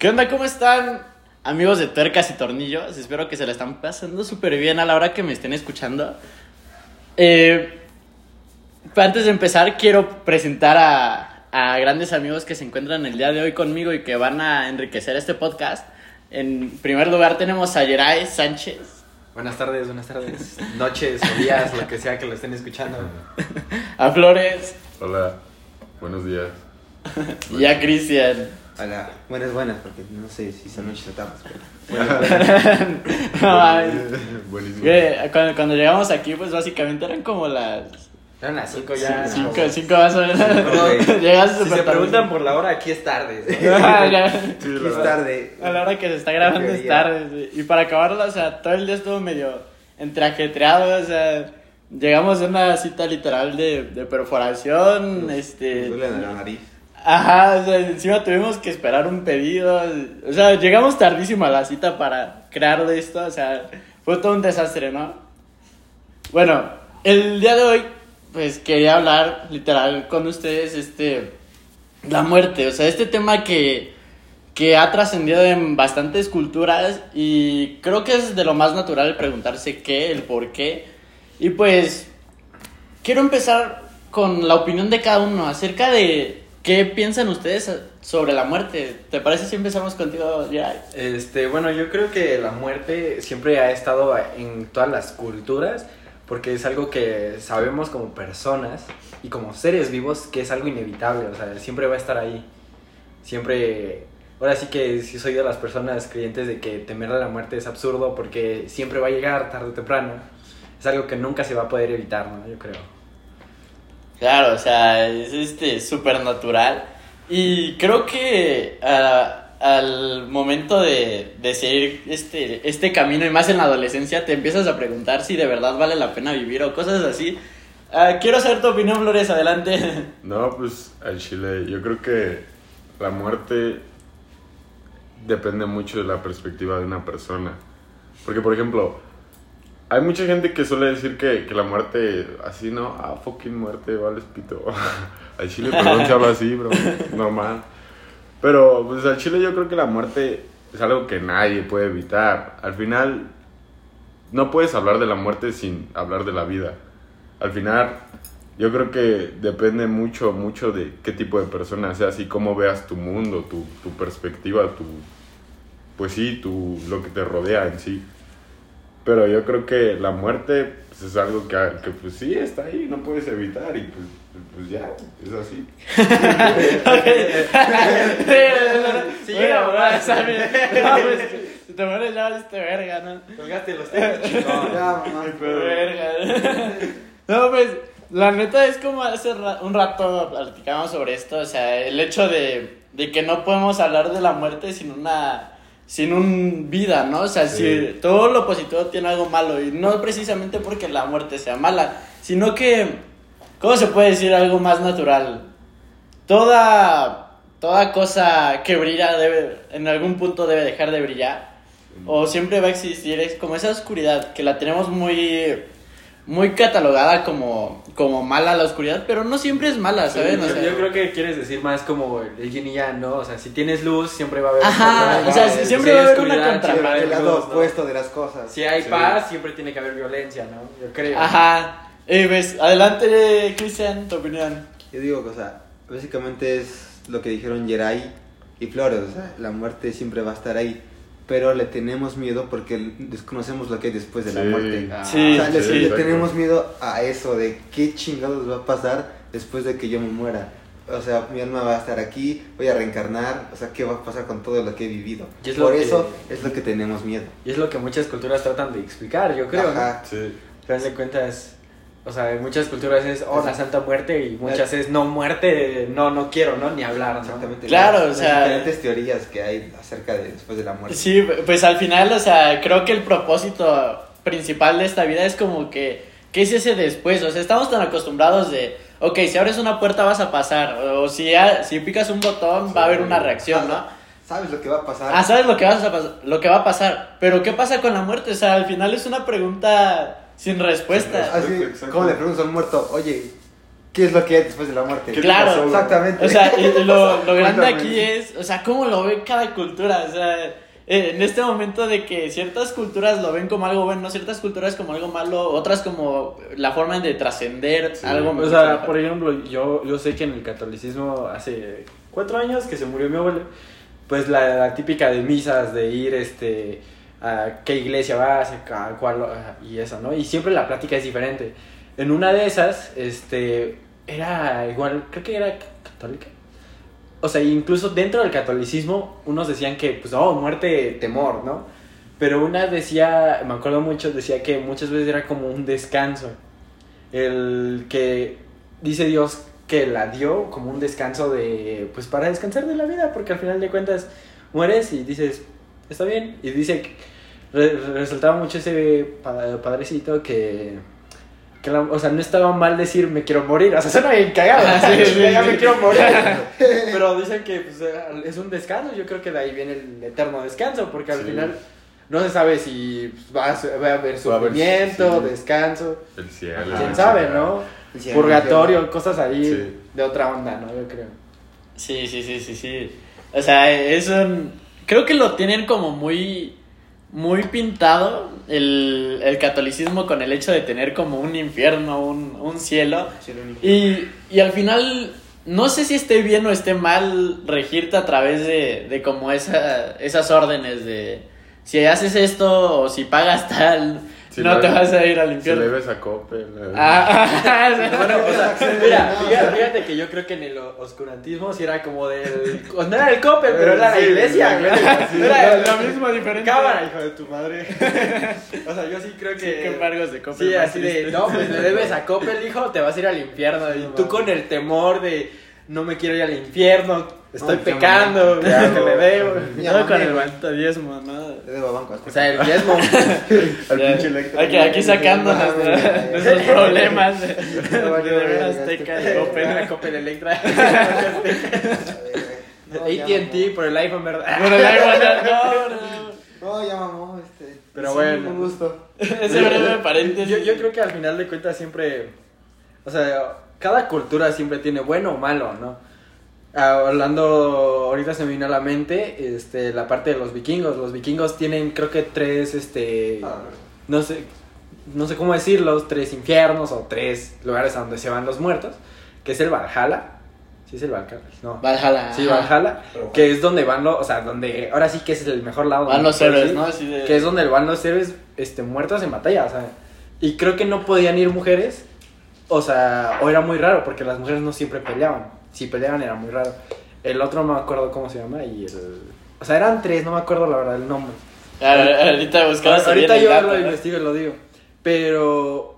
¿Qué onda? ¿Cómo están? Amigos de tuercas y tornillos, espero que se la están pasando súper bien a la hora que me estén escuchando. Eh, antes de empezar, quiero presentar a, a grandes amigos que se encuentran el día de hoy conmigo y que van a enriquecer este podcast. En primer lugar tenemos a Yeray Sánchez, Buenas tardes, buenas tardes, noches o días, lo que sea que lo estén escuchando. a Flores Hola, buenos días. y a Cristian. Hola, buenas, buenas, porque no sé si son noches o tardes, pero... Buenísimo. Que Cuando, cuando llegamos aquí, pues básicamente eran como las Eran las 5 ya. cinco, cinco más o menos. güey. Llegaste Si se tarde. preguntan por la hora, aquí es tarde. Ah, ya. Sí, la Es tarde. A la hora que se está grabando es tarde. sí. Y para acabarlo, o sea, todo el día estuvo medio entreajetreado, o sea, llegamos a una cita literal de, de perforación, Me este... duele la nariz. Ajá, o sea, encima tuvimos que esperar un pedido, o sea, llegamos tardísimo a la cita para crear de esto, o sea, fue todo un desastre, ¿no? Bueno, el día de hoy, pues quería hablar literal con ustedes, este, la muerte, o sea, este tema que, que ha trascendido en bastantes culturas y creo que es de lo más natural preguntarse qué, el por qué. Y pues, quiero empezar con la opinión de cada uno acerca de qué piensan ustedes sobre la muerte. ¿Te parece si empezamos contigo, ya? Este, bueno, yo creo que la muerte siempre ha estado en todas las culturas porque es algo que sabemos como personas y como seres vivos que es algo inevitable, o sea, siempre va a estar ahí. Siempre, ahora sí que sí soy de las personas creyentes de que temer a la muerte es absurdo porque siempre va a llegar tarde o temprano. Es algo que nunca se va a poder evitar, ¿no? Yo creo. Claro, o sea, es este súper natural. Y creo que al momento de, de seguir este, este camino, y más en la adolescencia, te empiezas a preguntar si de verdad vale la pena vivir o cosas así. Ah, quiero saber tu opinión, Flores, adelante. No, pues al chile, yo creo que la muerte depende mucho de la perspectiva de una persona. Porque, por ejemplo, hay mucha gente que suele decir que, que la muerte, así, ¿no? Ah, fucking muerte, vale, pito. al chile, perdón hablo así, bro, normal. Pero, pues al chile yo creo que la muerte es algo que nadie puede evitar. Al final, no puedes hablar de la muerte sin hablar de la vida. Al final, yo creo que depende mucho, mucho de qué tipo de persona seas y cómo veas tu mundo, tu, tu perspectiva, tu, pues sí, tu, lo que te rodea en sí. Pero yo creo que la muerte pues, es algo que, que, pues sí, está ahí, no puedes evitar y pues, pues ya, es así. ¿sabes? No, pues, si te mueres ya valiste verga, ¿no? Colgaste los tenis, No, ya, mamá. Verga. No, pues, la neta es como hace ra- un rato platicábamos sobre esto, o sea, el hecho de, de que no podemos hablar de la muerte sin una sin un vida, ¿no? O sea, Sí. si todo lo positivo tiene algo malo y no precisamente porque la muerte sea mala, sino que ¿cómo se puede decir algo más natural? Toda toda cosa que brilla debe en algún punto debe dejar de brillar o siempre va a existir es como esa oscuridad que la tenemos muy muy catalogada como como mala la oscuridad, pero no siempre es mala, ¿sabes? O yo, sea, yo creo que quieres decir más como el yin y yang, ¿no? O sea, si tienes luz, siempre va a haber Ajá, oscuridad. o sea, Si siempre hay va a haber una oscuridad, contra- siempre va a haber El lado luz, ¿no? opuesto de las cosas. Si hay Sí. paz, siempre tiene que haber violencia, ¿no? Yo creo. Ajá. Eh, ves, adelante, Cristian, tu opinión. Yo digo que, o sea, básicamente es lo que dijeron Jerai y Flores, o sea, la muerte siempre va a estar ahí, pero le tenemos miedo porque desconocemos lo que hay después de la Sí. muerte. Ah, Sí. o sea, le, sí, le tenemos miedo a eso, de qué chingados va a pasar después de que yo me muera. O sea, mi alma va a estar aquí, voy a reencarnar, o sea, ¿qué va a pasar con todo lo que he vivido? Y es lo Por que- eso es lo que tenemos miedo. Y es lo que muchas culturas tratan de explicar, yo creo, ¿no? Ajá. Sí. Al final de cuentas, o sea, en muchas culturas es, oh, la santa muerte, y muchas es, no, muerte, no, no quiero, ¿no? Ni hablar, ¿no? Exactamente. Claro, las- o las sea- diferentes teorías que hay acerca de después de la muerte. Sí, pues al final, o sea, creo que el propósito principal de esta vida es como que, ¿qué es ese después? O sea, estamos tan acostumbrados de, ok, si abres una puerta vas a pasar, o si, si picas un botón va a haber una reacción, ¿no? ¿Sabes lo que va a pasar? Ah, sabes lo que, vas a pas- lo que va a pasar, pero ¿qué pasa con la muerte? O sea, al final es una pregunta sin respuesta. Así, Exacto. como le preguntas a un muerto, oye, ¿qué es lo que hay después de la muerte? ¿Qué te Claro. pasó? Exactamente. O sea, y lo, lo grande aquí es, o sea, cómo lo ve cada cultura. O sea, eh, en este momento de que ciertas culturas lo ven como algo bueno, ciertas culturas como algo malo, otras como la forma de trascender Sí. algo O sea, mejor. por ejemplo, yo, yo sé que en el catolicismo hace cuatro años que se murió mi abuelo, pues la, la típica de misas, de ir este, a qué iglesia vas, a cuál, y eso, ¿no? Y siempre la plática es diferente. En una de esas, este, era igual, creo que era católica. O sea, incluso dentro del catolicismo, unos decían que, pues, oh, muerte, temor, ¿no? Pero una decía, me acuerdo mucho, decía que muchas veces era como un descanso. El que dice Dios que la dio como un descanso de, pues, para descansar de la vida, porque al final de cuentas mueres y dices, está bien. Y dice que re- resultaba mucho ese pa- padrecito que, que la- o sea, no estaba mal decir me quiero morir, o sea, suena bien cagado, Sí, sí, ya sí. me quiero morir, pero dicen que pues, es un descanso, yo creo que de ahí viene el eterno descanso, porque al Sí. final no se sabe si va, a, su- va a haber a sufrimiento, sí. descanso, El cielo. quién sabe, cielo. ¿no? Purgatorio, cosas ahí Sí. de otra onda, ¿no? Yo creo. Sí, sí, sí, sí, sí. O sea, es un... Creo que lo tienen como muy... Muy pintado el, el catolicismo con el hecho de tener como un infierno, un, un cielo. Y, y al final, no sé si esté bien o esté mal regirte a través de, de como esa, esas órdenes de si haces esto o si pagas tal, Si no te vas a ir al Si le infierno. ves a Coppel. eh. Ah, Bueno, o sea, mira, fíjate, fíjate que yo creo que en el oscurantismo sí era como del. No era el cope, pero era la Sí, iglesia, güey. sí. Era lo mismo, diferente. Cámara, hijo de tu madre. O sea, yo sí creo que. Qué embargos de Coppel Sí, así de, no, pues le debes a Coppel, hijo, te vas a ir al infierno. Y tú con el temor de, no me quiero ir al infierno, estoy No, pecando, te le debo. Ya, No, con el maldito diezmo, ¿no? Le debo a banco. O sea, el diezmo. Ya, pinche Electra. Aquí, aquí sacando nuestros problemas de, Azteca. La Coppel Electra. ATT por el iPhone, ¿verdad? Bueno, da igual, no, no. No, ya mamó. Este, Pero sí, bueno. Un gusto. Ese breve paréntesis. Yo, yo creo que al final de cuentas siempre, o sea, cada cultura siempre tiene bueno o malo, ¿no? Ah, hablando, ahorita se me vino a la mente, este, la parte de los vikingos. Los vikingos tienen, creo que tres, este, Ah, no sé, no sé cómo decirlos, tres infiernos o tres lugares a donde se van los muertos, que es el Valhalla. ¿Sí es el Valhalla? No. Valhalla. Sí, ajá. Valhalla, que es donde van los, o sea, donde, ahora sí que es el mejor lado. Van donde los héroes, ¿no? Así de... que es donde van los héroes este, muertos en batalla, o sea, y creo que no podían ir mujeres, o sea, o era muy raro, porque las mujeres no siempre peleaban, si peleaban era muy raro. El otro no me acuerdo cómo se llama, y el... O sea, eran tres, no me acuerdo la verdad el nombre. Ah, Ahorita buscabas Ahorita bien el yo lo investigo y lo digo, pero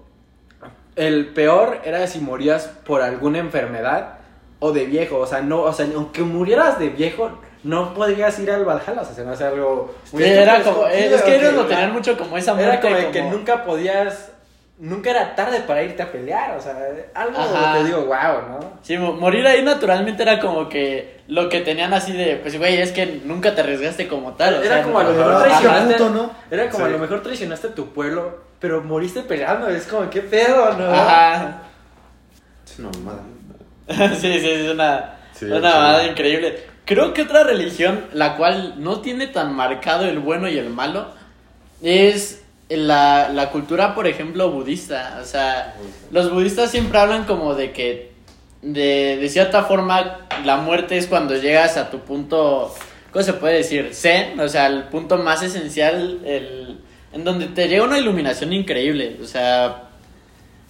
el peor era si morías por alguna enfermedad o de viejo, o sea, no, o sea, aunque murieras de viejo, no podrías ir al Valhalla, o sea, se me hace algo... Sí, era como, Sí, es que ellos lo tenían mucho como esa muerte Era como, de como- que nunca podías. Nunca era tarde para irte a pelear. O sea, algo Ajá. te digo, wow, ¿no? Sí, mo- morir ahí naturalmente era como que lo que tenían así de, pues güey, es que nunca te arriesgaste como tal. o Era sea, como a lo mejor traicionaste. ¿no? Era como a lo mejor traicionaste a tu pueblo, pero moriste peleando. Es como, ¿qué pedo, no? Ajá. Es una mamada. sí, sí, es una, Sí, una sí. mamada increíble. Creo que otra religión, la cual no tiene tan marcado el bueno y el malo, es la, la cultura, por ejemplo, budista. O sea, los budistas siempre hablan como de que, de, de cierta forma, la muerte es cuando llegas a tu punto, ¿cómo se puede decir? Zen, o sea, el punto más esencial, el, en donde te llega una iluminación increíble. O sea,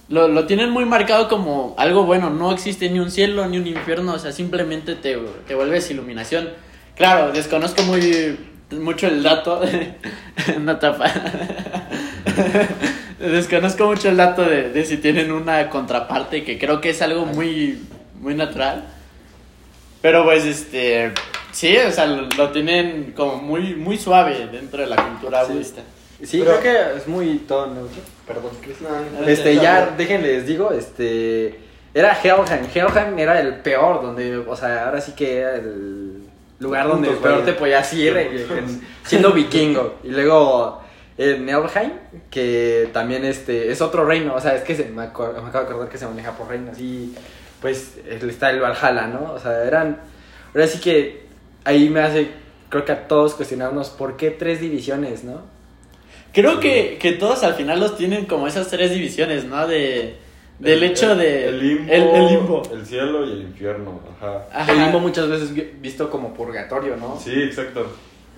lo, lo tienen muy marcado como algo bueno. No existe ni un cielo ni un infierno. O sea, simplemente te, te vuelves iluminación. Claro, desconozco muy mucho el dato. Una tapa. desconozco mucho el dato de, de si tienen una contraparte, que creo que es algo muy, muy natural. Pero pues este. Sí, o sea, lo, lo tienen como muy, muy suave dentro de la cultura Sí. budista. Sí, Pero- creo que es muy todo neutro. Perdón, Chris. No, Este, ya, déjenles digo, este. Era Helheim. Helheim era el peor, donde, o sea, ahora sí que era el lugar donde Puntos, peor vaya. te podías ir, eh, en- siendo vikingo. Y luego en Nelheim, que también este, es otro reino, o sea, es que se, me, acuer- me acabo de acordar que se maneja por reinos y pues está el Valhalla, ¿no? O sea, eran, ahora sí que ahí me hace, creo que a todos cuestionarnos por qué tres divisiones, ¿no? Creo que, que todos al final los tienen como esas tres divisiones, ¿no? De, del El- hecho de... El limbo, El, el limbo. el cielo y el infierno. Ajá. Ajá. El limbo muchas veces vi- visto como purgatorio, ¿no? Sí, exacto.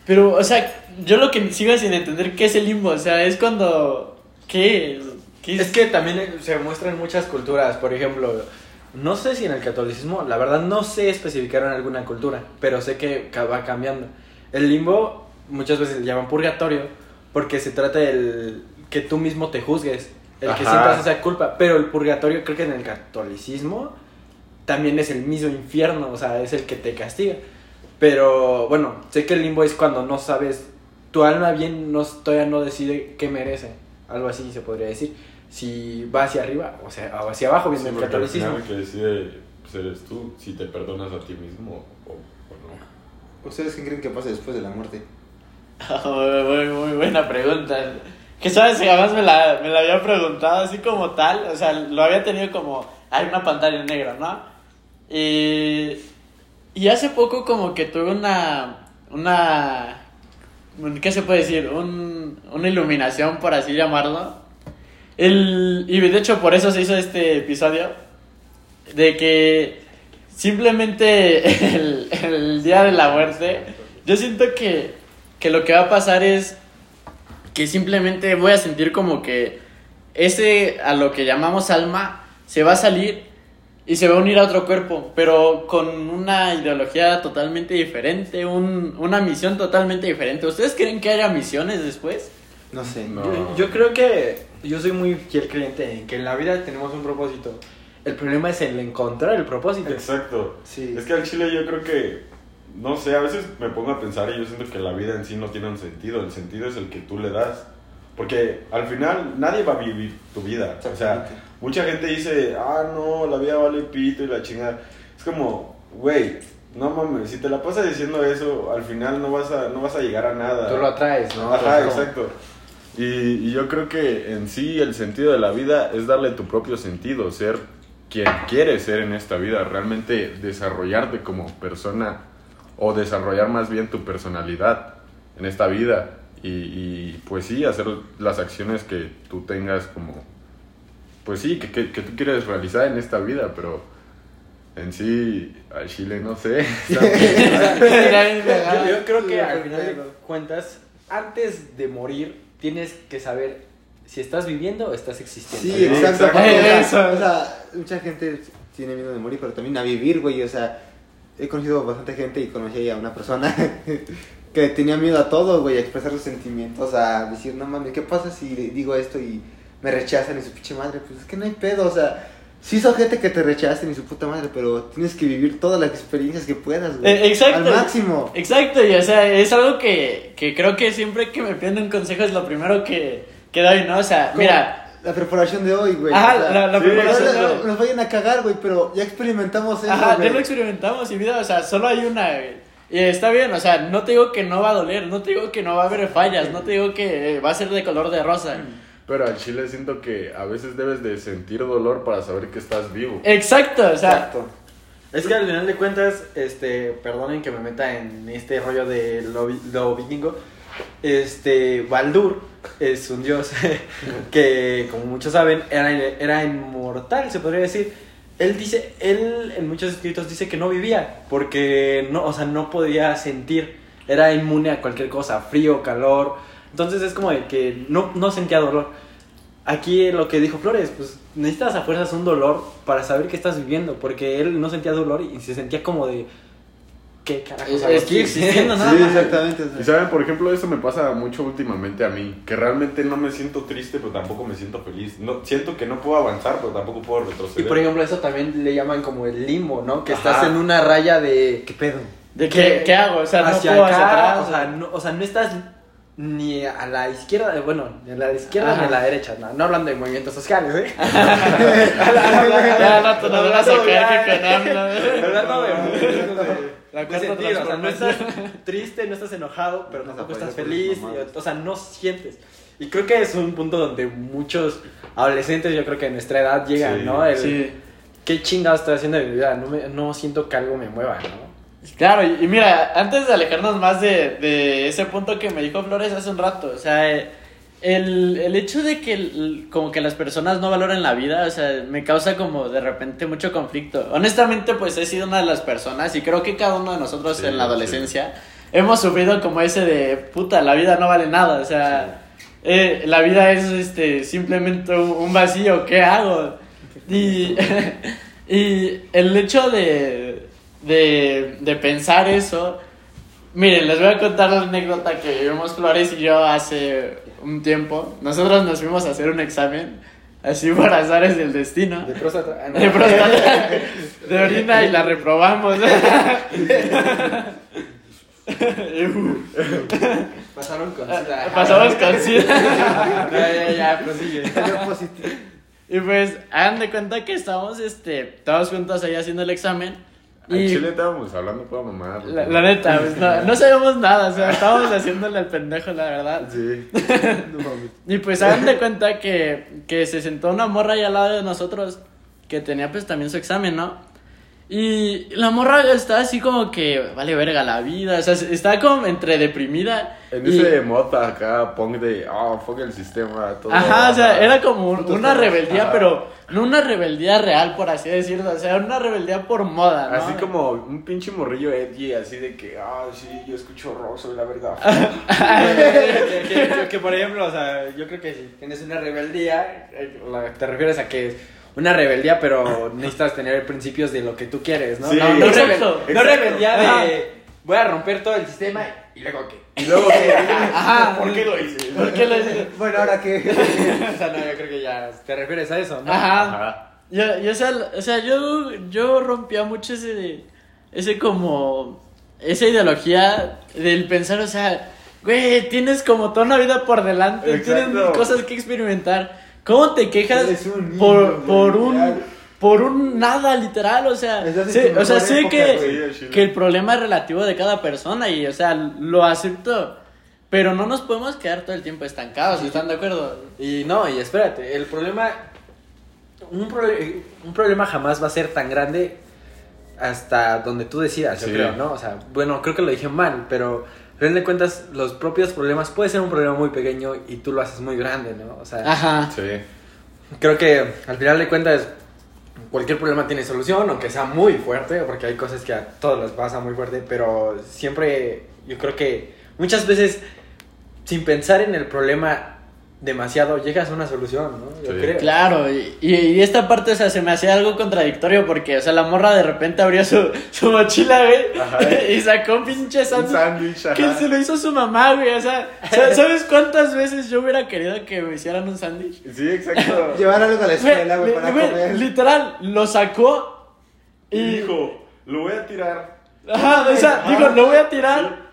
Pero, o sea, yo lo que sigo sin entender, ¿qué es el limbo? O sea, es cuando... ¿Qué? ¿Qué Es que también se muestra en muchas culturas, por ejemplo, no sé si en el catolicismo, la verdad no sé especificar en alguna cultura, pero sé que va cambiando. El limbo muchas veces le llaman purgatorio porque se trata del que tú mismo te juzgues, el que Ajá. sientas esa culpa, pero el purgatorio creo que en el catolicismo también es el mismo infierno, o sea, es el que te castiga. Pero bueno, sé que el limbo es cuando no sabes, tu alma bien no, todavía no decide qué merece, algo así se podría decir. Si va hacia arriba o sea, o hacia abajo, viendo Sí, el catolicismo. el que decide pues, eres tú, si te perdonas a ti mismo o, o no. ¿Ustedes qué creen que pasa después de la muerte? muy, muy buena pregunta. Que sabes, que además me la, me la había preguntado así como tal, o sea, lo había tenido como, hay una pantalla en negro, ¿no? Y, y hace poco como que tuve una, una, un- ¿qué se puede decir? Un, una iluminación, por así llamarlo. El, y de hecho por eso se hizo este episodio, de que simplemente el, el día de la muerte, yo siento que, que lo que va a pasar es que simplemente voy a sentir como que ese a lo que llamamos alma se va a salir y se va a unir a otro cuerpo, pero con una ideología totalmente diferente, un- una misión totalmente diferente. ¿Ustedes creen que haya misiones después? No sé. No. Yo, yo creo que yo soy muy fiel creyente en que en la vida tenemos un propósito. El problema es el encontrar el propósito. Exacto. Sí. Es que al chile yo creo que, no sé, a veces me pongo a pensar y yo siento que la vida en sí no tiene un sentido. El sentido es el que tú le das. Porque al final nadie va a vivir tu vida. O sea, mucha gente dice, ah, no, la vida vale pito y la chingada. Es como, güey, no mames, si te la pasas diciendo eso, al final no vas a, no vas a llegar a nada. Tú lo atraes, ¿no? Ajá, como- exacto. Y, y yo creo que en sí el sentido de la vida es darle tu propio sentido, ser quien quieres ser en esta vida, realmente desarrollarte como persona o desarrollar más bien tu personalidad en esta vida y, y, pues sí, hacer las acciones que tú tengas como, pues sí, que, que, que tú quieres realizar en esta vida, pero en sí, al Chile no sé. yo, yo creo que al final de cuentas, antes de morir, tienes que saber si estás viviendo o estás existiendo. Sí, Sí, exacto. o sea, mucha gente tiene miedo de morir, pero también a vivir, güey. O sea, he conocido bastante gente y conocí a una persona que tenía miedo a todo, güey, a expresar sus sentimientos, a decir, no mames, ¿qué pasa si digo esto y me rechazan y su pinche madre? Pues es que no hay pedo, o sea, sí son gente que te rechacen y su puta madre, pero tienes que vivir todas las experiencias que puedas, güey. Eh, exacto. Al máximo. Exacto, y o sea, es algo que, que creo que siempre que me piden un consejo es lo primero que, que doy, ¿no? O sea, Como mira, La preparación de hoy, güey. Ajá, o sea, la- la sí, preparación de no, hoy. Nos vayan a cagar, güey, pero ya experimentamos eso, Ajá, güey. ya lo experimentamos y vida, o sea, solo hay una, güey. Y está bien, o sea, no te digo que no va a doler, no te digo que no va a haber fallas, no te digo que eh, va a ser de color de rosa. Pero al chile siento que a veces debes de sentir dolor para saber que estás vivo. Exacto, o sea, Exacto. Es que al final de cuentas, este, perdonen que me meta en este rollo de lo, lo vikingo. Este, Baldur es un dios que, como muchos saben, era, era inmortal, se podría decir. Él dice, él en muchos escritos dice que no vivía porque no, o sea, no podía sentir, era inmune a cualquier cosa, frío, calor. Entonces es como de que no, no sentía dolor. Aquí lo que dijo Flores, pues necesitas a fuerzas un dolor para saber que estás viviendo, porque él no sentía dolor y se sentía como de qué carajos hago aquí? existiendo nada Sí, más. exactamente. Y saben, por ejemplo, eso me pasa mucho últimamente a mí, que realmente no me siento triste, pero tampoco me siento feliz. No, siento que no puedo avanzar, pero tampoco puedo Y retroceder. por ejemplo, eso también le llaman como el limbo, ¿no? Que Ajá. estás en una raya de ¿qué pedo? ¿de qué, qué hago? O sea, no hacia puedo acá, hacia atrás. o sea, no, o sea, no estás ni a la izquierda, bueno, ni a la izquierda Ajá. ni a la derecha, no, no hablando de movimientos sociales, ¿eh? ya con AMLO. Hablando de movimientos de- La de cuarta sentir, o sea, no estás transformación. triste, no estás enojado, pero No tampoco estás feliz, y, o sea, no sientes. Y creo que es un punto donde muchos adolescentes, yo creo que en nuestra edad llegan, Sí, ¿no? El, Sí. ¿Qué chingados estoy haciendo de mi vida? No, me- no siento que algo me mueva, ¿no? Claro, y, y mira, antes de alejarnos más de, de ese punto que me dijo Flores hace un rato, o sea, eh, el, el hecho de que el- como que las personas no valoran la vida, o sea, me causa como de repente mucho conflicto. Honestamente, pues he sido una de las personas y creo que cada uno de nosotros Sí, en la sí. adolescencia hemos sufrido como ese de, puta, la vida no vale nada, o sea, eh, la vida es este, simplemente un, un vacío, ¿qué hago? Y, y el hecho de, de, de pensar eso, miren, les voy a contar la anécdota que vivimos Flores y yo hace un tiempo. Nosotros nos fuimos a hacer un examen, así por azares del destino. De próstata. ah, no. De próstata, de orina y la reprobamos. Pasaron con Pasamos con SIDA. Ya, ya, ya, prosigue. Y pues, hagan de cuenta que estábamos este, todos juntos ahí haciendo el examen. En Y Chile estábamos hablando por mamá. la, la neta, pues, no, no sabíamos nada, o sea, estábamos haciéndole al pendejo, la verdad. Sí. No mames. Y pues hagan de cuenta que, que se sentó una morra ahí al lado de nosotros que tenía pues también su examen, ¿no? Y la morra estaba así como que vale verga la vida, o sea, estaba como entre deprimida. En y- ese mota acá, punk de, oh, fuck el sistema, todo. Ajá, o sea, era como una rebeldía, Ajá. pero no una rebeldía real, por así decirlo, o sea, una rebeldía por moda, ¿no? Así como un pinche morrillo edgy, así de que, ah, sí, yo escucho rock, soy la verdad. que, que- que, por ejemplo, o sea, yo creo que si tienes una rebeldía, eh, la- te refieres a que es una rebeldía, pero necesitas tener principios de lo que tú quieres, ¿no? Sí, no, no, exacto, rebel- no rebeldía de voy a romper todo el sistema y luego qué. Y luego, ¿qué? Ajá. ¿por qué lo hice? ¿Por qué le dices? Bueno, ahora qué. o sea, no, yo creo que ya te refieres a eso, ¿no? Ajá. Ajá. Yo, yo, o sea, o sea, yo, yo rompía mucho ese, ese como, esa ideología del pensar, o sea, güey, tienes como toda una vida por delante, Exacto. tienes cosas que experimentar. ¿Cómo te quejas Eres un niño, por, por un. Por un nada literal? O sea, sí, o sea, sé época, que, que el problema es relativo de cada persona y, o sea, lo acepto. Pero no nos podemos quedar todo el tiempo estancados, ¿están de acuerdo? Y no, y espérate, el problema. Un, prole- un problema jamás va a ser tan grande hasta donde tú decidas, yo Sí. creo, ¿no? O sea, bueno, creo que lo dije mal, pero al final de cuentas, los propios problemas puede ser un problema muy pequeño y tú lo haces muy grande, ¿no? O sea, Ajá. Sí. creo que al final de cuentas, cualquier problema tiene solución, aunque sea muy fuerte, porque hay cosas que a todos les pasa muy fuerte, pero siempre yo creo que muchas veces, sin pensar en el problema demasiado, llegas a una solución, ¿no? Yo Sí. creo. Claro, y, y- esta parte, o sea, se me hacía algo contradictorio porque, o sea, la morra de repente abrió su, su mochila, güey, Ajá. y sacó un pinche Un sándwich que se lo hizo su mamá, güey, o sea, sa- ¿sabes cuántas veces yo hubiera querido que me hicieran un sándwich? Sí, exacto. Llevar algo a la escuela, güey, para güey, comer. literal, lo sacó y... Y dijo, lo voy a tirar. Ajá, o sea, Ajá. digo, lo voy a tirar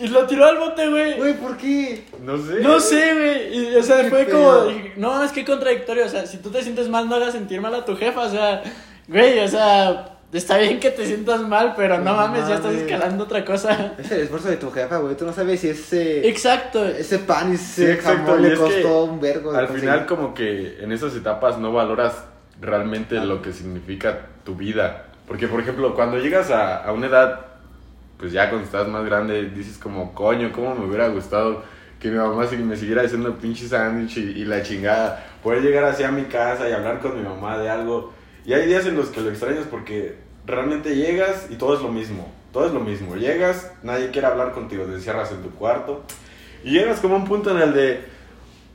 y lo tiró al bote, güey. Güey, ¿por qué? No sé. No sé, güey. Y, o sea, Qué fue pedo. como. No, es que contradictorio. O sea, si tú te sientes mal, no hagas sentir mal a tu jefa. O sea, güey, o sea, está bien que te sientas mal, pero no No mames, ya estás escalando otra cosa. Es el esfuerzo de tu jefa, güey. Tú no sabes si ese, Exacto. ese pan y Sí, ese exacto, jamón y le costó un vergo. Al conseguir. final como que en esas etapas no valoras realmente lo que significa tu vida. Porque, por ejemplo, cuando llegas a, a una edad, pues ya cuando estás más grande, dices como, coño, ¿cómo me hubiera gustado que mi mamá me siguiera haciendo pinche sándwich y, y la chingada? Poder llegar así a mi casa y hablar con mi mamá de algo. Y hay días en los que lo extrañas porque realmente llegas y todo es lo mismo. Todo es lo mismo. Llegas, nadie quiere hablar contigo, te encierras en tu cuarto. Y llegas como a un punto en el de...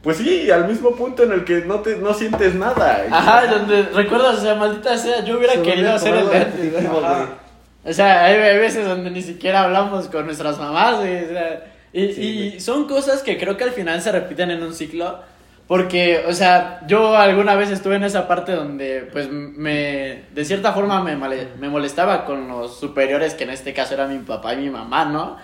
Pues sí, al mismo punto en el que no, te, no sientes nada. Ajá, donde recuerdas, o sea, maldita sea, yo hubiera Se querido hacer el de Ajá. O sea, hay, hay veces donde ni siquiera hablamos con nuestras mamás, güey. O sea, y, Sí, y son cosas que creo que al final se repiten en un ciclo. Porque, o sea, yo alguna vez estuve en esa parte donde, pues, me, de cierta forma me, me molestaba con los superiores, que en este caso era mi papá y mi mamá, ¿no?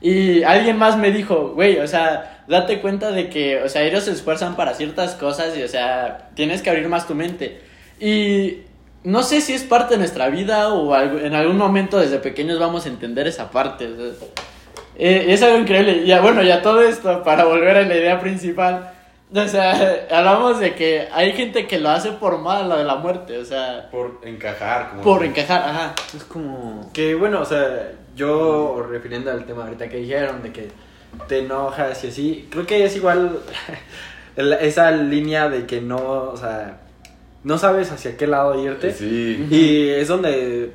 Y alguien más me dijo, güey, o sea, date cuenta de que, o sea, ellos se esfuerzan para ciertas cosas y, o sea, tienes que abrir más tu mente. Y no sé si es parte de nuestra vida o algo- en algún momento desde pequeños vamos a entender esa parte. o sea, eh, es algo increíble. Y bueno, ya todo esto, para volver a la idea principal. O sea, hablamos de que hay gente que lo hace por mal, lo de la muerte. O sea, Por encajar. Como por encajar, ajá. Es como. Que bueno, o sea, yo refiriendo al tema ahorita que dijeron de que te enojas y así, creo que es igual esa línea de que no, o sea, no sabes hacia qué lado irte. Sí. Y es donde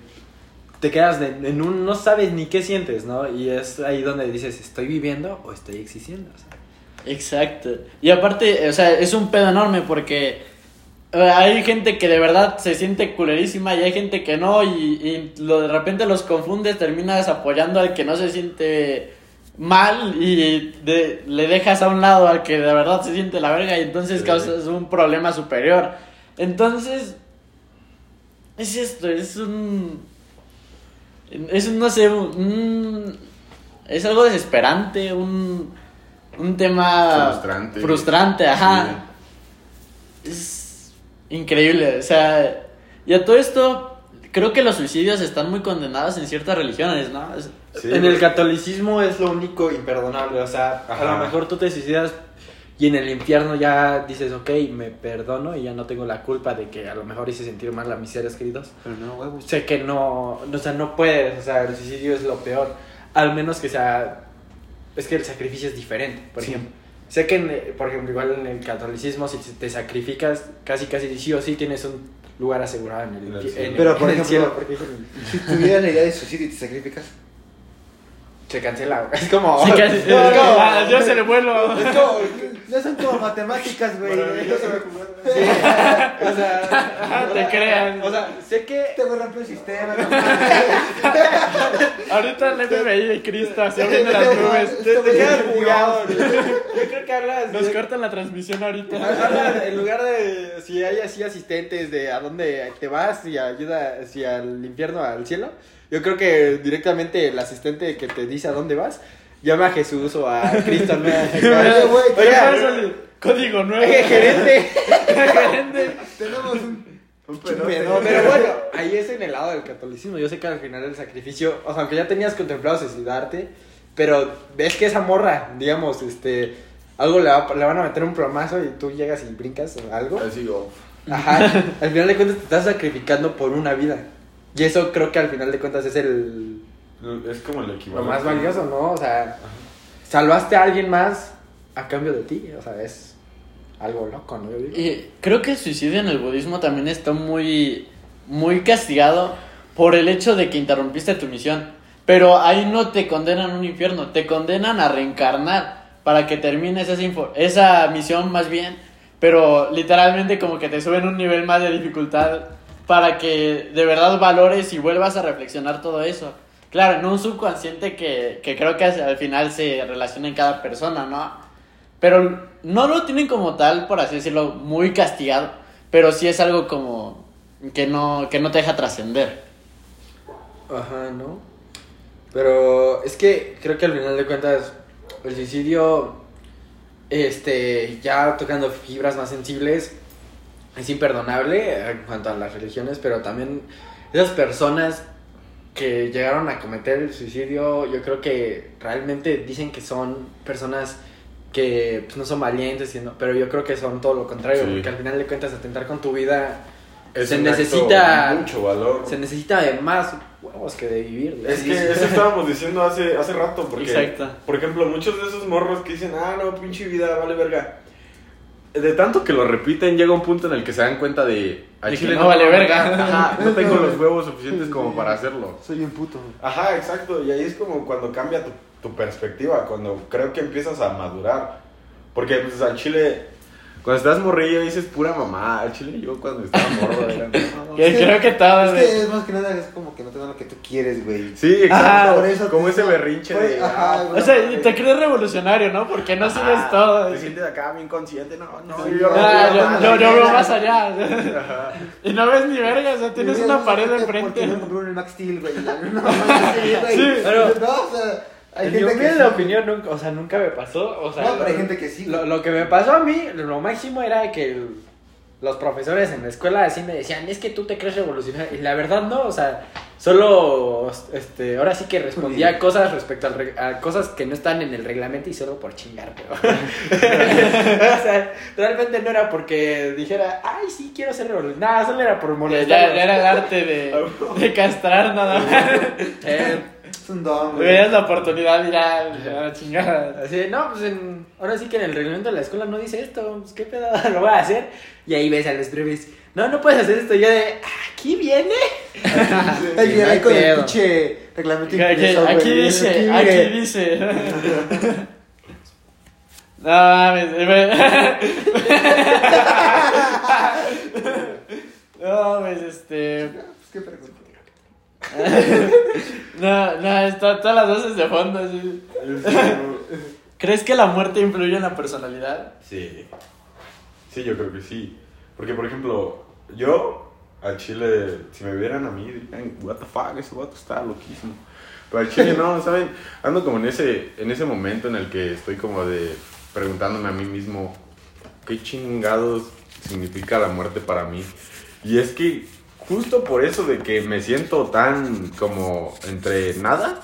te quedas de- en un, no sabes ni qué sientes, ¿no? Y es ahí donde dices, ¿estoy viviendo o estoy existiendo? O sea, Exacto. Y aparte, o sea, es un pedo enorme porque hay gente que de verdad se siente culerísima y hay gente que no y, y lo, de repente los confundes, terminas apoyando al que no se siente mal y de- le dejas a un lado al que de verdad se siente la verga y entonces Sí. causas un problema superior. Entonces, es esto, es un... Es un, no sé, un... Es algo desesperante, un... Un tema... Frustrante. Frustrante, ajá. Es increíble, o sea, y a todo esto, creo que los suicidios están muy condenados en ciertas religiones, ¿no? Es- Sí. en el catolicismo es lo único imperdonable, o sea, a lo mejor tú te suicidas y en el infierno ya dices, ok, me perdono y ya no tengo la culpa de que a lo mejor hice sentir mal a mis seres queridos. Pero no, huevos. Sé que no, no, o sea, no puedes, o sea, el suicidio es lo peor, al menos que sea, es que el sacrificio es diferente, por Sí. ejemplo. Sé que, en, por ejemplo, igual en el catolicismo, si te sacrificas, casi, casi sí o sí tienes un lugar asegurado en el, En el infie- cielo. en- Pero, por en el ejemplo, cielo, porque Si tuvieras la idea de suicidio y te sacrificas. se cancela, es como... Como- Ah, yo se le vuelo. Es como. No son como matemáticas, güey. Sí, o sea, Te crean. o sea, sé que Te voy a romper el sistema. Ahorita el FBI de Cristo se abriendo las nubes. te, te quedas. Yo creo que hablas Nos cortan la transmisión ahorita. en lugar de si hay así asistentes de a dónde te vas y ayuda si al infierno al cielo. Yo creo que directamente el asistente que te dice a dónde vas llama a Jesús o a Cristo. ¿no? Oye, güey. Código nuevo. Gerente. Gerente. Tenemos un. Un. Pero bueno, ahí es en el lado del catolicismo. Yo sé que al final el sacrificio, o sea, aunque ya tenías contemplado suicidarte, pero ves que esa morra, digamos, este, algo le, va- le van a meter un plomazo y tú llegas y brincas o algo. Así, oh, Ajá, al final de cuentas te estás sacrificando por una vida. Y eso creo que al final de cuentas es el Es como el lo equivalente. más valioso, ¿no? O sea, salvaste a alguien más a cambio de ti, o sea, es algo loco, ¿no? Yo digo. Creo que el suicidio en el budismo también está muy, muy castigado por el hecho de que interrumpiste tu misión. Pero ahí no te condenan a un infierno, te condenan a reencarnar para que termines esa, info- esa misión más bien. Pero literalmente como que te suben un nivel más de dificultad para que de verdad valores y vuelvas a reflexionar todo eso. Claro, en un subconsciente que, que creo que al final se relaciona en cada persona, ¿no? Pero no lo tienen como tal, por así decirlo, muy castigado. Pero sí es algo como que no, que no te deja trascender. Ajá, ¿no? Pero es que creo que al final de cuentas el suicidio, este, ya tocando fibras más sensibles, es imperdonable en cuanto a las religiones, pero también esas personas que llegaron a cometer el suicidio, yo creo que realmente dicen que son personas que pues, no son valientes, sino- pero yo creo que son todo lo contrario, Sí. porque al final de cuentas atentar con tu vida Es se necesita de mucho valor. se necesita de más huevos que de vivir. Es que eso estábamos diciendo hace, hace rato, porque, Exacto. por ejemplo, muchos de esos morros que dicen, ah, no, pinche vida, vale verga. De tanto que lo repiten, llega un punto en el que se dan cuenta de, a De que Chile no vale verga. Ajá, no tengo los huevos suficientes como para hacerlo. Soy bien puto. Ajá, exacto, y ahí es como cuando cambia tu, tu perspectiva, cuando creo que empiezas a madurar. Porque pues al chile, cuando estás morrillo dices pura mamá, al chile yo cuando estaba morro era... no, Que creo que todos. Es que es más que nada, es como que no te dan lo que tú quieres, güey. Sí, exacto, Ajá, por eso como ese berrinche fue- de... ajá, ah, güey. O sea, te crees revolucionario, ¿no? Porque no sigues Ajá, todo. Te sientes acá bien consciente, no, no, Sí, yo Ah, no, yo, yo, yo veo más allá. Ajá. Y no ves ni verga, o sea, tienes una pared enfrente. ¿Por qué no compré un Max Steel, güey? No, sí, güey. Sí, pero- No, o sea, hay gente que sí. opinión, nunca, o sea, nunca me pasó. O sea, No, pero hay lo- gente que sí, Lo, lo que me pasó a mí, lo máximo era que el- los profesores en la escuela así me decían, es que tú te crees revolucionario. Y la verdad no, o sea, solo, este, ahora sí que respondía a cosas respecto al a cosas que no están en el reglamento y solo por chingar, pero... o sea, realmente no era porque dijera, ay, sí, quiero ser revolucionario. Nada, solo era por Ya, molestar. ya era el arte de, de castrar nada más. Eh, Es un don, güey. Veías la oportunidad de ir a, a la chingada. Así, no, pues en, ahora sí que en el reglamento de la escuela no dice esto, pues qué pedo, lo voy a hacer. Y ahí ves a los breves, no, no puedes hacer esto. Y yo de, aquí viene. Ahí viene con el pinche reglamento Aquí, impreso, aquí güey. dice, Aquí, aquí mire. dice. No mames. No mames, este. Pues, ¿qué pregunta? No, no, está todas las voces de fondo. así. ¿Crees que la muerte influye en la personalidad? Sí. Sí, yo creo que sí. Porque, por ejemplo, yo al chile, si me vieran a mí, dirían, what the fuck, ese vato está loquísimo. Pero al chile no, ¿saben? Ando como en ese, en ese momento en el que estoy como de preguntándome a mí mismo, ¿qué chingados significa la muerte para mí? Y es que justo por eso de que me siento tan como entre nada,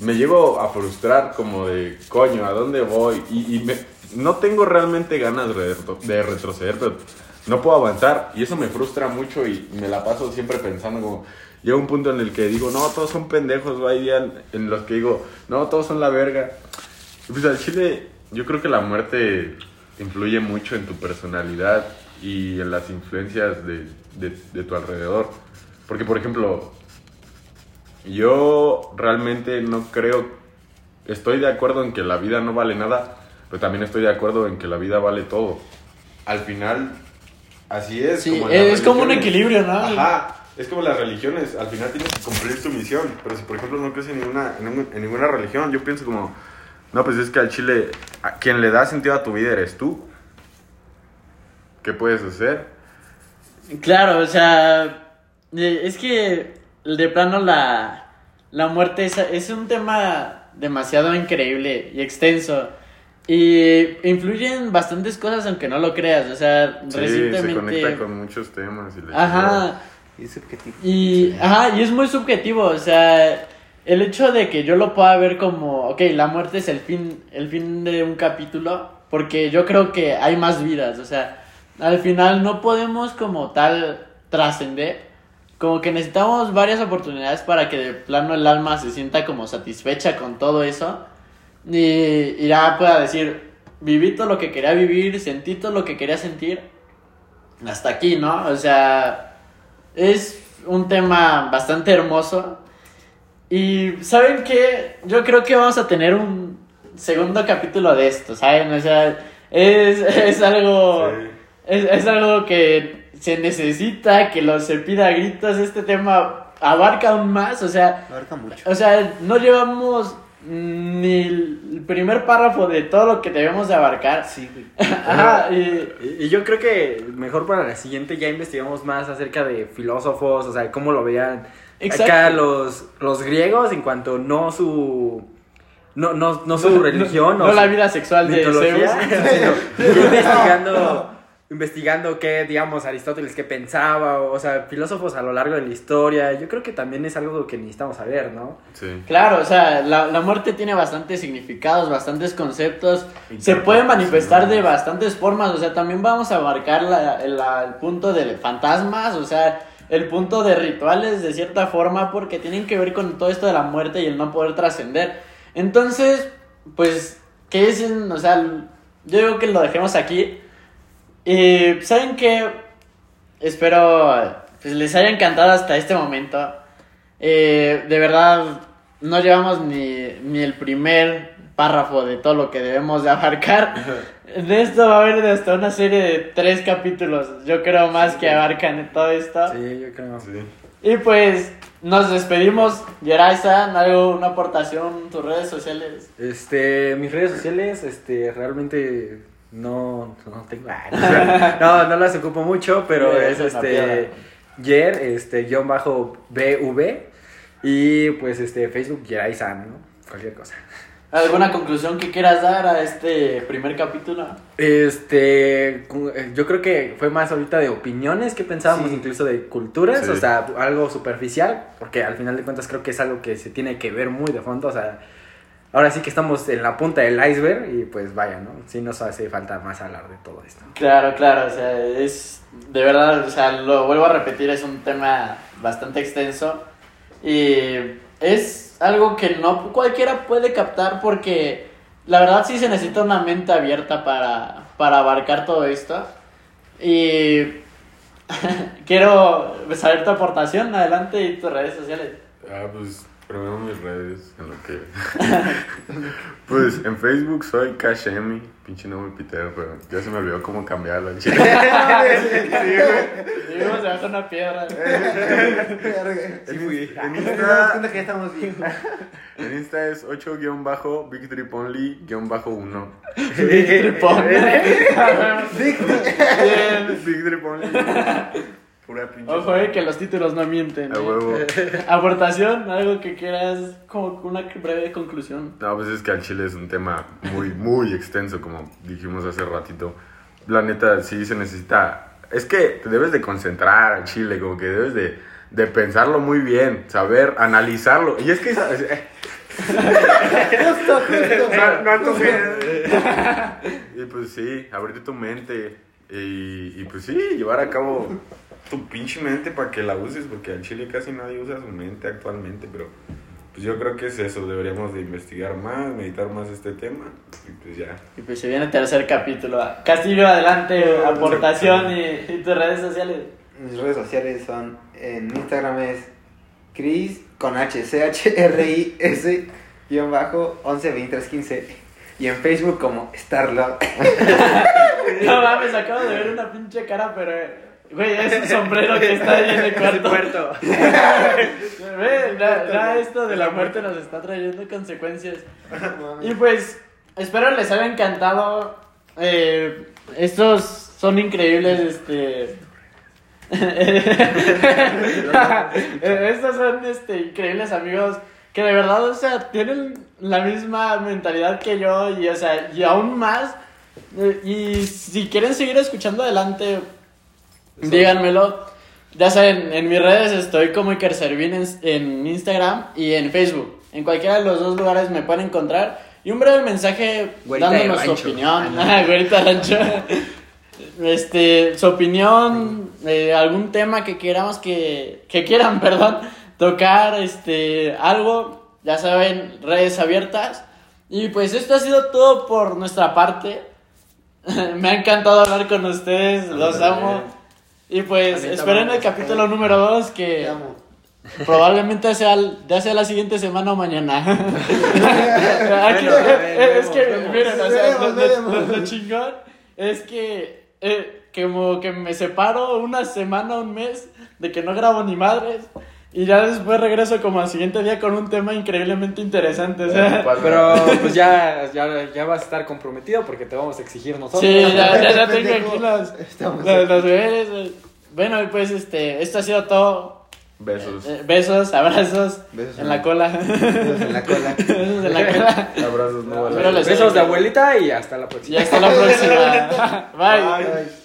me llego a frustrar como de, coño, ¿a dónde voy? Y, me- no tengo realmente ganas de, retro- de retroceder, pero no puedo avanzar. Y eso me frustra mucho y me la paso siempre pensando como... Llega un punto en el que digo, no, todos son pendejos, hay días en los que digo, no, todos son la verga. Y pues al chile, yo creo que la muerte influye mucho en tu personalidad y en las influencias de, de- de tu alrededor. Porque, por ejemplo, yo realmente no creo, estoy de acuerdo en que la vida no vale nada, pero también estoy de acuerdo en que la vida vale todo. Al final, así es. Sí, como en las es como un equilibrio, ¿no? Ajá, es como las religiones, al final tienes que cumplir tu misión, pero si por ejemplo no crees en ninguna, en, en ninguna religión, yo pienso como, no, pues es que al chile, a quien le da sentido a tu vida eres tú. ¿Qué puedes hacer? Claro, o sea, es que de plano la, la muerte es, es un tema demasiado increíble y extenso. Y influyen bastantes cosas aunque no lo creas. O sea, Sí, se recientemente... conecta con muchos temas. Y Ajá. Y es subjetivo. Y, ajá, y es muy subjetivo, o sea, el hecho de que yo lo pueda ver como, ok, la muerte es el fin, el fin de un capítulo, porque yo creo que hay más vidas, o sea, al final no podemos como tal trascender, como que necesitamos varias oportunidades para que de plano el alma se sienta como satisfecha con todo eso y, y ya pueda decir, viví todo lo que quería vivir, sentí todo lo que quería sentir, hasta aquí, ¿no? O sea, es un tema bastante hermoso. Y ¿saben qué? Yo creo que vamos a tener un segundo capítulo de esto, ¿saben? O sea, es, es algo... Sí. Es, es algo que se necesita, que lo se pida a gritos. Este tema abarca aún más, o sea... Abarca mucho. O sea, no llevamos ni el primer párrafo de todo lo que debemos de abarcar. Sí, güey. Ajá, y... Yo creo que mejor para la siguiente ya investigamos más acerca de filósofos, o sea, cómo lo veían Exacto. acá los, los griegos en cuanto no su no, no, no su religión No, o no la su vida sexual de Zeus. sino investigando investigando qué digamos Aristóteles qué pensaba, o, o sea, filósofos a lo largo de la historia. Yo creo que también es algo que necesitamos saber, ¿no? Sí. Claro, o sea, la, la muerte tiene bastantes significados, bastantes conceptos, se puede manifestar de bastantes formas, o sea, también vamos a abarcar la- la- el punto de fantasmas, o sea, el punto de rituales de cierta forma, porque tienen que ver con todo esto de la muerte y el no poder trascender. Entonces, pues, ¿qué es? en- O sea, yo digo que lo dejemos aquí. Y, ¿saben qué? Espero pues, les haya encantado hasta este momento. Eh, de verdad, no llevamos ni, ni el primer párrafo de todo lo que debemos de abarcar. De esto va a haber hasta una serie de tres capítulos, yo creo más que abarcan todo esto. Sí, yo creo. Sí. Y pues nos despedimos. Yeray-san, algo, una aportación, tus redes sociales. Este, mis redes sociales, este, realmente no, no tengo, ah, no, no, no las ocupo mucho, pero Sí, es este, Yer, este, guion bajo BV, y pues este, Facebook Yeray-san, ¿no? Cualquier cosa. ¿Alguna conclusión que quieras dar a este primer capítulo? Este, eh, yo creo que fue más ahorita de opiniones que pensábamos, Sí. incluso de culturas, Sí. o sea, algo superficial, porque al final de cuentas creo que es algo que se tiene que ver muy de fondo, o sea, ahora sí que estamos en la punta del iceberg y pues vaya, ¿no? Sí nos hace falta más hablar de todo esto. Claro, claro, o sea, es de verdad, o sea, lo vuelvo a repetir, es un tema bastante extenso y es algo que no cualquiera puede captar porque la verdad sí se necesita una mente abierta para, para abarcar todo esto y quiero saber tu aportación, adelante y tus redes sociales. Ah, pues primero mis redes, en lo que. pues en Facebook soy Kashemi, pinche nombre pitero, pero ya se me olvidó cómo cambiarlo. chile. Vivimos debajo de una piedra. Sí, fui. En Insta- que ya estamos bien. En Insta es 8-Big Trip Only-1. Bien. Big Trip Only. Pura pinche. Ojo, eh, que los títulos no mienten. A eh. huevo. Aportación, algo que quieras, como una breve conclusión. No, pues es que al chile es un tema muy, muy extenso, como dijimos hace ratito. La neta, sí se necesita. Es que te debes de concentrar al chile, como que debes de, de pensarlo muy bien, saber analizarlo. Y es que. esa- eh, Justo, justo. no, no. Y pues sí, abrir tu mente. Y, y pues sí, llevar a cabo tu pinche mente para que la uses, porque al chile casi nadie usa su mente actualmente, pero pues yo creo que es eso, deberíamos de investigar más, meditar más este tema, y pues ya. Y pues se viene el tercer capítulo. Castillo, adelante, aportación y, y tus redes sociales. Mis redes sociales son en Instagram es Chris con H C H R I S guion bajo 112315 y en Facebook como Starlove. No mames, acabo de ver una pinche cara, pero. Güey, es un sombrero que está ahí en el cuarto. Ve, ya, ya esto de la muerte nos está trayendo consecuencias. Y pues, espero les haya encantado. Eh, estos son increíbles, este. estos son este, increíbles amigos que de verdad, o sea, tienen la misma mentalidad que yo y, o sea, y aún más. Y si quieren seguir escuchando adelante, díganmelo. Ya saben, en mis redes estoy como Iker Servín en, en Instagram y en Facebook. En cualquiera de los dos lugares me pueden encontrar. Y un breve mensaje Güerita dándonos su opinión. Güerita rancho. Este, su opinión, eh, algún tema que queramos que, que quieran, perdón, tocar, este, algo, ya saben, redes abiertas. Y pues esto ha sido todo por nuestra parte. Me ha encantado hablar con ustedes, los amo. Y pues esperen el amamos, capítulo número 2 Te que probablemente sea, ya sea la siguiente semana o mañana. Aquí- Bueno, eh, es que, miren, o sea, lo, chingón es que eh, como que me separo una semana, un mes de que no grabo ni madres. Y ya después regreso como al siguiente día con un tema increíblemente interesante. o sea. Pero pues ya, ya, ya vas a estar comprometido porque te vamos a exigir nosotros. Sí, ya, ya, ya tengo aquí eh. Bueno, y pues este, esto ha sido todo. Besos. Eh, besos, abrazos Besos en en la la- cola. Besos en la cola. besos en la cola. Abrazos, no Besos de abuelita y hasta la próxima. Y hasta la próxima. Bye. Bye.